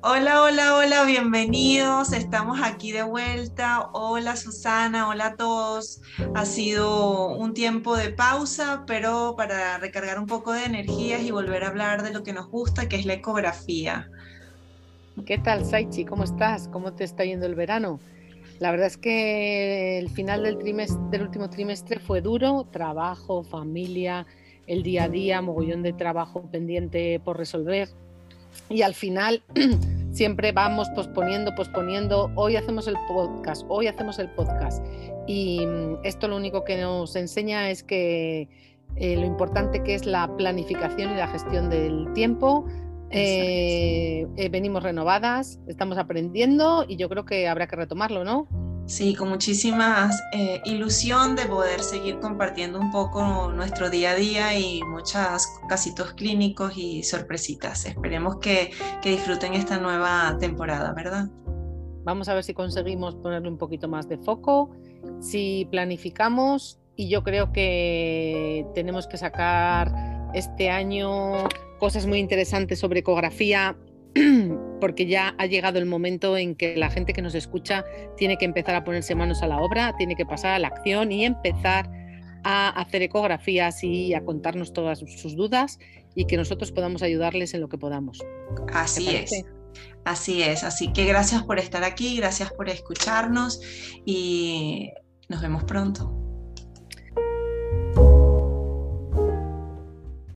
Hola, hola, hola, bienvenidos. Estamos aquí de vuelta. Hola Susana, hola a todos. Ha sido un tiempo de pausa, pero para recargar un poco de energías y volver a hablar de lo que nos gusta, que es la ecografía. ¿Qué tal, Saichi? ¿Cómo estás? ¿Cómo te está yendo el verano? La verdad es que el final del, trimestre, del último trimestre fue duro, trabajo, familia, el día a día, mogollón de trabajo pendiente por resolver y al final siempre vamos posponiendo, posponiendo, hoy hacemos el podcast, hoy hacemos el podcast. Y mm, esto lo único que nos enseña es que eh, lo importante que es la planificación y la gestión del tiempo. Eh, eh, venimos renovadas, estamos aprendiendo y yo creo que habrá que retomarlo, ¿no? Sí, con muchísima eh, ilusión de poder seguir compartiendo un poco nuestro día a día y muchos casitos clínicos y sorpresitas. Esperemos que, que disfruten esta nueva temporada, ¿verdad? Vamos a ver si conseguimos ponerle un poquito más de foco, si planificamos y yo creo que tenemos que sacar este año cosas muy interesantes sobre ecografía porque ya ha llegado el momento en que la gente que nos escucha tiene que empezar a ponerse manos a la obra, tiene que pasar a la acción y empezar a hacer ecografías y a contarnos todas sus dudas y que nosotros podamos ayudarles en lo que podamos. Así es. Así es, así que gracias por estar aquí, gracias por escucharnos y nos vemos pronto.